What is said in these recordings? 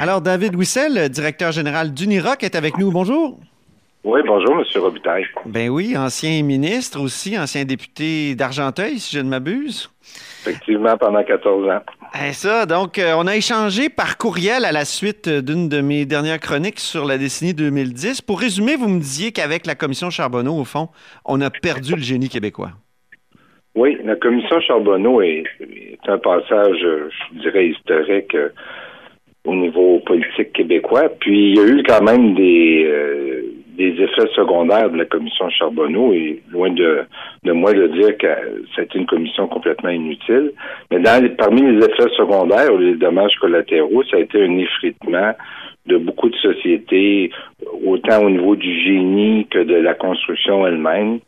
Alors, David Wissel, directeur général d'Uniroc, est avec nous. Bonjour. Oui, bonjour, M. Robitaille. Ben oui, ancien ministre aussi, ancien député d'Argenteuil, si je ne m'abuse. Effectivement, pendant 14 ans. Et ça, donc, euh, on a échangé par courriel à la suite d'une de mes dernières chroniques sur la décennie 2010. Pour résumer, vous me disiez qu'avec la commission Charbonneau, au fond, on a perdu le génie québécois. Oui, la commission Charbonneau est, un passage, je dirais, historique euh, au niveau politique québécois. Puis il y a eu quand même des, euh, des effets secondaires de la commission Charbonneau et loin de, de moi de dire que c'est une commission complètement inutile. Mais dans parmi les effets secondaires ou les dommages collatéraux, ça a été un effritement de beaucoup de sociétés, autant au niveau du génie que de la construction elle-même,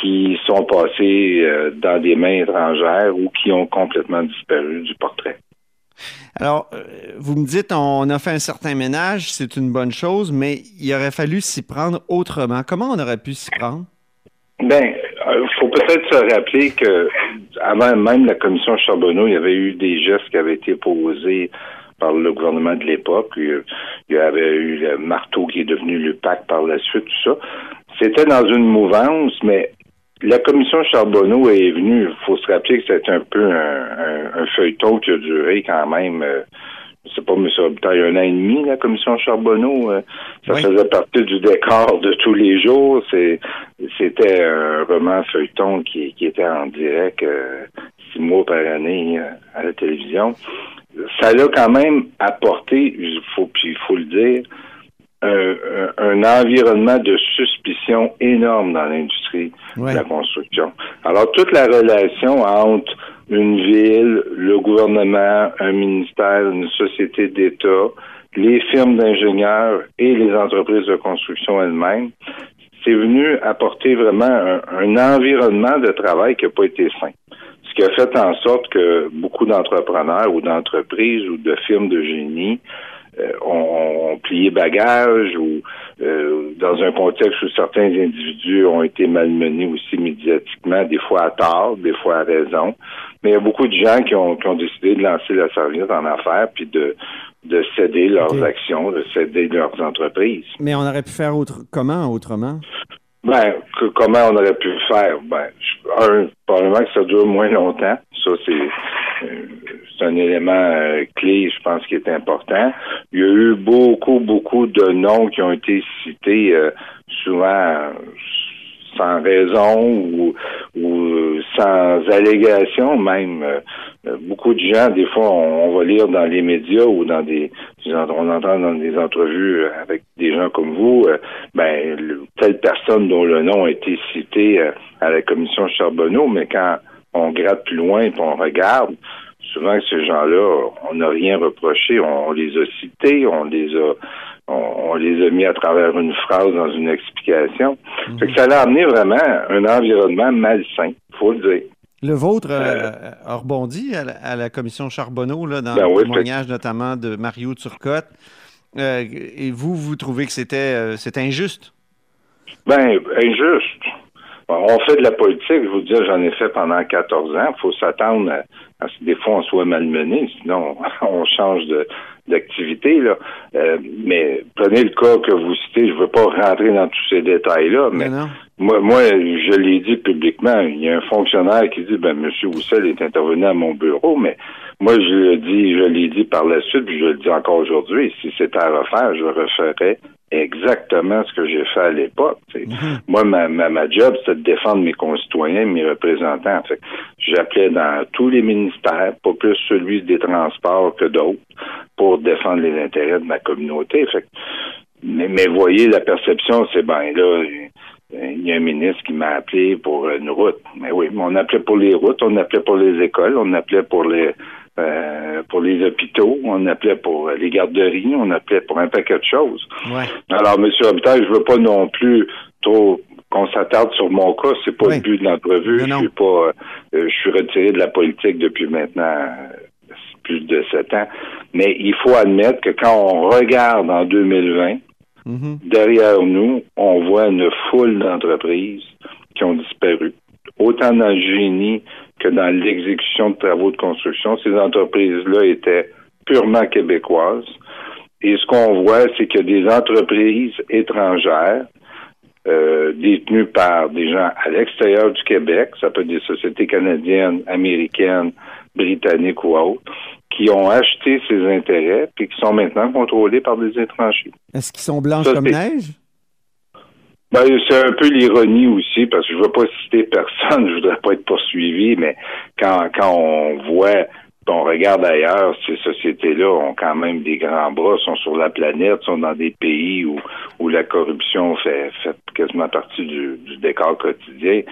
qui sont passées euh, dans des mains étrangères ou qui ont complètement disparu du portrait. Alors, euh, vous me dites, on a fait un certain ménage, c'est une bonne chose, mais il aurait fallu s'y prendre autrement. Comment on aurait pu s'y prendre? Bien, il euh, faut peut-être se rappeler que avant même la commission Charbonneau, il y avait eu des gestes qui avaient été posés par le gouvernement de l'époque. Il y avait eu le marteau qui est devenu le PAC par la suite, tout ça. C'était dans une mouvance, mais la commission Charbonneau est venue, il faut se rappeler que c'était un peu un, feuilleton qui a duré quand même, euh, je sais pas, M. Robitaille, un an et demi, la commission Charbonneau. Euh, ça faisait partie du décor de tous les jours. c'était un roman feuilleton qui, était en direct euh, six mois par année à la télévision. Ça l'a quand même apporté, il faut, il faut le dire, un, environnement de suspicion énorme dans l'industrie de la construction. Alors, toute la relation entre une ville, le gouvernement, un ministère, une société d'État, les firmes d'ingénieurs et les entreprises de construction elles-mêmes, c'est venu apporter vraiment un, un, environnement de travail qui n'a pas été sain. Ce qui a fait en sorte que beaucoup d'entrepreneurs ou d'entreprises ou de firmes de génie euh, ont, plié bagage ou euh, dans un contexte où certains individus ont été malmenés aussi médiatiquement, des fois à tort, des fois à raison. Mais il y a beaucoup de gens qui ont, qui ont décidé de lancer la serviette en affaires puis de, de céder leurs actions, de céder leurs entreprises. Mais on aurait pu faire autre, comment autrement? Ben, comment on aurait pu le faire? Ben, un, probablement que ça dure moins longtemps. Ça, c'est euh, c'est un élément euh, clé, je pense, qui est important. Il y a eu beaucoup, beaucoup de noms qui ont été cités, euh, souvent sans raison ou, ou sans allégation même. beaucoup de gens, des fois, on, va lire dans les médias ou dans des, on entend dans des entrevues avec des gens comme vous, ben telle personne dont le nom a été cité à la commission Charbonneau, mais quand on gratte plus loin et on regarde, souvent ces gens-là, on n'a rien reproché, on, les a cités, on les a on, les a mis à travers une phrase dans une explication. Mhm. ça a amené vraiment un environnement malsain, faut le dire. Le vôtre euh, a rebondi à la, commission Charbonneau, là, dans ben le témoignage notamment de Mario Turcotte. Euh, et vous, vous trouvez que c'était euh, injuste? Ben, injuste on fait de la politique, je vous dis, j'en ai fait pendant 14 ans. Il faut s'attendre à, ce que des fois on soit malmené, sinon on change de d'activité. là. Euh, mais prenez le cas que vous citez, je ne veux pas rentrer dans tous ces détails-là, mais, moi, moi, je l'ai dit publiquement, il y a un fonctionnaire qui dit ben M. Roussel est intervenu à mon bureau, mais moi je le dis, je l'ai dit par la suite, puis je le dis encore aujourd'hui, si c'était à refaire, je referais exactement ce que j'ai fait à l'époque. Mhm. Moi, ma, ma, job, c'était de défendre mes concitoyens, mes représentants. J'appelais dans tous les ministères, pas plus celui des transports que d'autres, pour défendre les intérêts de ma communauté. Fait mais, mais voyez, la perception, c'est ben là, il y a un ministre qui m'a appelé pour une route. Mais oui, on appelait pour les routes, on appelait pour les écoles, on appelait pour les euh, pour les hôpitaux, on appelait pour les garderies, on appelait pour un paquet de choses. Alors, M. Habital, je veux pas non plus trop qu'on s'attarde sur mon cas, c'est pas le but de l'entrevue. Je suis pas euh, je suis retiré de la politique depuis maintenant plus de sept ans. Mais il faut admettre que quand on regarde en 2020, mm-hmm. derrière nous, on voit une foule d'entreprises qui ont disparu. Autant dans le génie que dans l'exécution de travaux de construction. Ces entreprises-là étaient purement québécoises. Et ce qu'on voit, c'est que des entreprises étrangères euh, détenues par des gens à l'extérieur du Québec, ça peut être des sociétés canadiennes, américaines, britanniques ou autres, qui ont acheté ces intérêts puis qui sont maintenant contrôlés par des étrangers. Est-ce qu'ils sont blancs comme neige? Ben, c'est un peu l'ironie aussi, parce que je ne veux pas citer personne, je voudrais pas être poursuivi, mais quand, quand on voit on regarde ailleurs, ces sociétés-là ont quand même des grands bras, sont sur la planète, sont dans des pays où, où la corruption fait, fait quasiment partie du, du décor quotidien.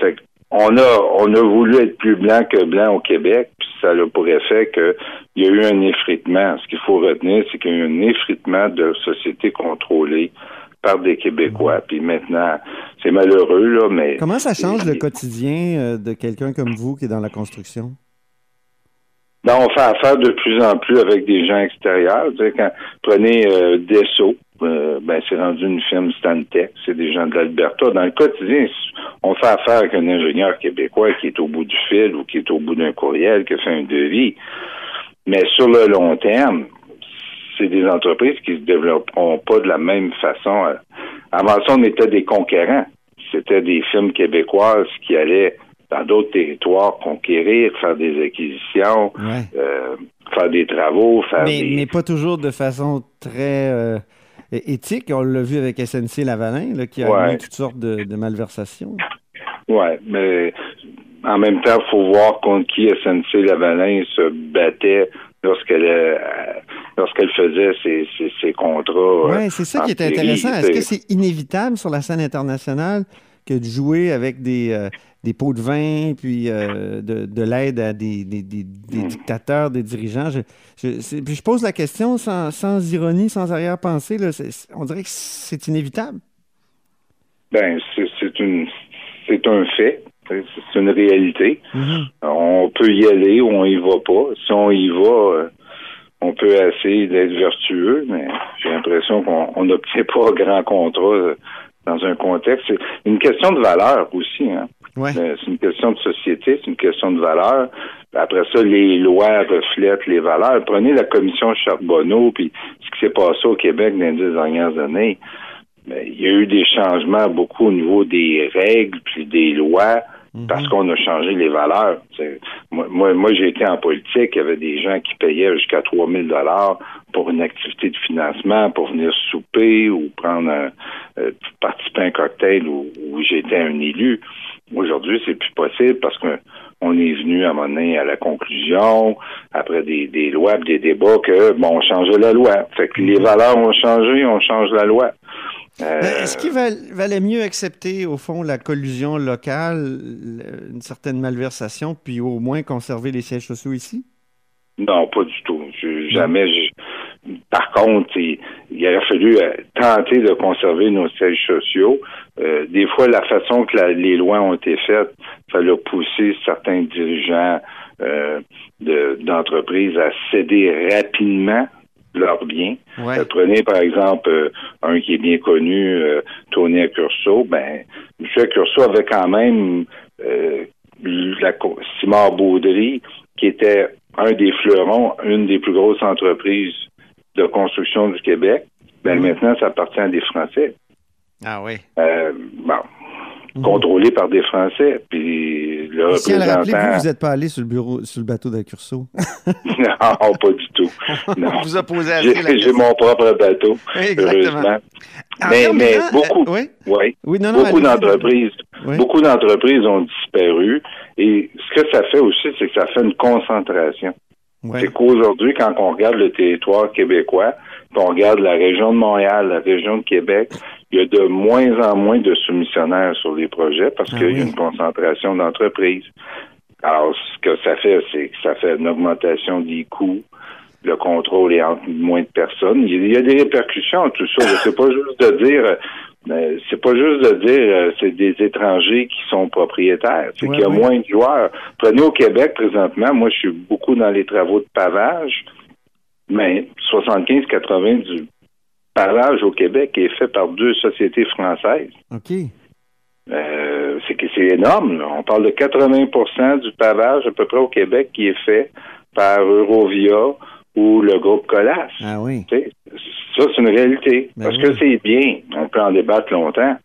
Fait on a, on a voulu être plus blanc que blanc au Québec, puis ça a pour effet qu'il y a eu un effritement. Ce qu'il faut retenir, c'est qu'il y a eu un effritement de sociétés contrôlées par des Québécois. Puis maintenant, c'est malheureux, là, mais... Comment ça change le quotidien euh, de quelqu'un comme vous qui est dans la construction? Ben, on fait affaire de plus en plus avec des gens extérieurs. quand, prenez euh, Desso, euh, ben, c'est rendu une firme Stantec, c'est des gens de l'Alberta. Dans le quotidien, on fait affaire avec un ingénieur québécois qui est au bout du fil ou qui est au bout d'un courriel, qui fait un devis. Mais sur le long terme, c'est des entreprises qui se développeront pas de la même façon. Avant ça, on était des conquérants. C'était des firmes québécoises qui allaient dans d'autres territoires, conquérir, faire des acquisitions, euh, faire des travaux, faire mais, des... Mais pas toujours de façon très euh, éthique. On l'a vu avec SNC Lavalin, là, qui a eu toutes sortes de, malversations. Oui, mais en même temps, il faut voir contre qui SNC Lavalin se battait lorsqu'elle euh, lorsqu'elle faisait ses, ses contrats. Oui, c'est ça qui est intéressant. Est-ce que c'est inévitable sur la scène internationale que de jouer avec des, des pots de vin, puis euh, de, l'aide à des, hmm. dictateurs, des dirigeants. Je, puis je pose la question sans, ironie, sans arrière-pensée. On dirait que c'est inévitable. Ben, c'est un fait. C'est une réalité. Mm-hmm. On peut y aller ou on y va pas. Si on y va, euh, on peut essayer d'être vertueux, mais j'ai l'impression qu'on n'obtient pas grand contrat euh, dans un contexte. C'est une question de valeur aussi. C'est une question de société, c'est une question de valeur. Après ça, les lois reflètent les valeurs. Prenez la commission Charbonneau, puis ce qui s'est passé au Québec dans les dix dernières années. Ben, il y a eu des changements beaucoup au niveau des règles puis des lois mhm. parce qu'on a changé les valeurs. moi, moi, j'ai été en politique, il y avait des gens qui payaient jusqu'à 3000 dollars pour une activité de financement, pour venir souper ou prendre un, euh, participer à un cocktail où, où j'étais un élu. Aujourd'hui, c'est plus possible parce qu'on est venu à un moment donné à la conclusion, après des, des lois, des débats, que bon, on changeait la loi. Fait que les valeurs ont changé, on change la loi. Euh, est-ce qu'il valait mieux accepter, au fond, la collusion locale, une certaine malversation, puis au moins conserver les sièges sociaux ici? Non, pas du tout. jamais. Par contre, il, aurait fallu euh, tenter de conserver nos sièges sociaux. Euh, des fois, la façon que les lois ont été faites, ça fallait pousser certains dirigeants euh, d'entreprises à céder rapidement leurs biens. prenez par exemple un qui est bien connu, Tony Accurso. Ben, M. Accurso avait quand même la Simard Baudry, qui était un des fleurons, une des plus grosses entreprises de construction du Québec, ben mhm. maintenant, ça appartient à des Français. Ah oui. Euh, bon. Mhm. Contrôlé par des Français. Puis le représentant... vous, vous n'êtes pas allé sur le bureau, sur le bateau d'Accurso. non, pas du tout. Non. vous opposez à J'ai mon propre bateau. exactement. Mais, mais beaucoup, oui? oui non, non, beaucoup d'entreprises, beaucoup d'entreprises ont disparu. Et ce que ça fait aussi, c'est que ça fait une concentration. C'est qu'aujourd'hui, quand on regarde le territoire québécois, on regarde la région de Montréal, la région de Québec, il y a de moins en moins de soumissionnaires sur les projets parce ah qu'il y a une concentration d'entreprises. Alors, ce que ça fait, c'est que ça fait une augmentation des coûts. Le contrôle est entre moins de personnes. Il y a des répercussions à tout ça. C'est pas juste de dire c'est pas juste de dire euh, c'est des étrangers qui sont propriétaires. C'est qu'il y a moins de joueurs. Prenez au Québec présentement, moi je suis beaucoup dans les travaux de pavage, mais 75-80 du pavage au Québec est fait par deux sociétés françaises. OK. Euh, c'est énorme. On parle de 80% du pavage à peu près au Québec qui est fait par Eurovia ou le groupe Colas. Ah oui. Ça, c'est une réalité. Ben Parce que c'est bien. On peut en débattre longtemps.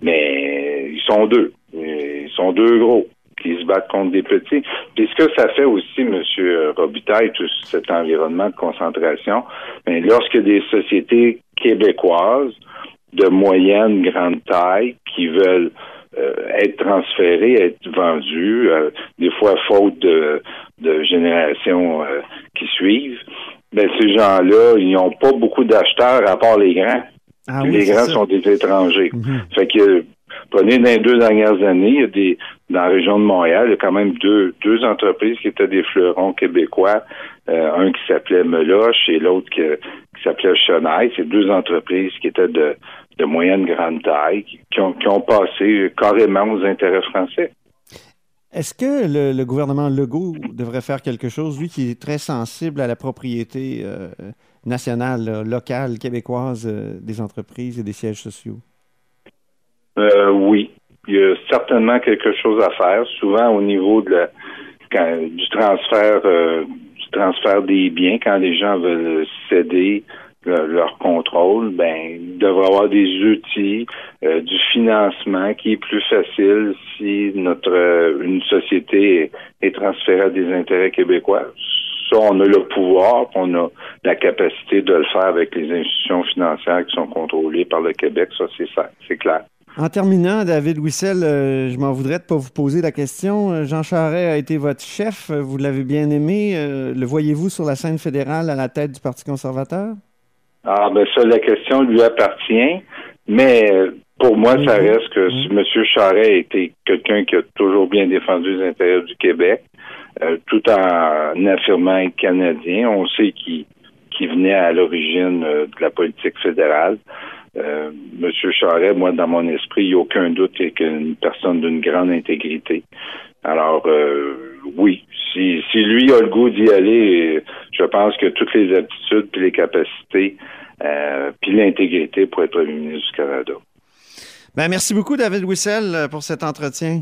Mais ils sont deux. Ils sont deux gros qui se battent contre des petits. Puis ce que ça fait aussi, M. Robitaille, tout cet environnement de concentration, mais lorsque des sociétés québécoises de moyenne, grande taille qui veulent euh, être transférées, être vendues, euh, des fois faute de, de générations euh, qui suivent, ben ces gens-là, ils n'ont pas beaucoup d'acheteurs à part les grands. Ah les grands sont des étrangers. Mhm. Fait que prenez dans les deux dernières années, il y a des dans la région de Montréal, il y a quand même deux deux entreprises qui étaient des fleurons québécois, un qui s'appelait Meloche et l'autre qui, qui s'appelait Chenaille. C'est deux entreprises qui étaient de de moyenne grande taille qui ont, qui ont passé carrément aux intérêts français. Est-ce que le, gouvernement Legault devrait faire quelque chose, lui qui est très sensible à la propriété euh, nationale, locale, québécoise euh, des entreprises et des sièges sociaux? Euh, oui, il y a certainement quelque chose à faire, souvent au niveau du transfert du transfert des biens quand les gens veulent céder leur contrôle, ben, il devrait avoir des outils, euh, du financement qui est plus facile si notre euh, une société est, transférée à des intérêts québécois. Ça, on a le pouvoir, on a la capacité de le faire avec les institutions financières qui sont contrôlées par le Québec. Ça, c'est ça, c'est clair. En terminant, David Wissel, euh, je m'en voudrais de pas vous poser la question. Jean Charest a été votre chef. Vous l'avez bien aimé. le voyez-vous sur la scène fédérale à la tête du Parti conservateur? Ah, ben ça, la question lui appartient, mais pour moi, ça mhm. reste que si mhm. M. Charest était quelqu'un qui a toujours bien défendu les intérêts du Québec, euh, tout en affirmant être canadien. On sait qu'il venait à l'origine euh, de la politique fédérale. Euh, M. Charest, moi, dans mon esprit, il n'y a aucun doute qu'il est une personne d'une grande intégrité. Alors, euh, oui, si, si lui a le goût d'y aller, je pense que toutes les aptitudes puis les capacités euh, puis l'intégrité pour être premier ministre du Canada. Ben, merci beaucoup, David Wissel, pour cet entretien.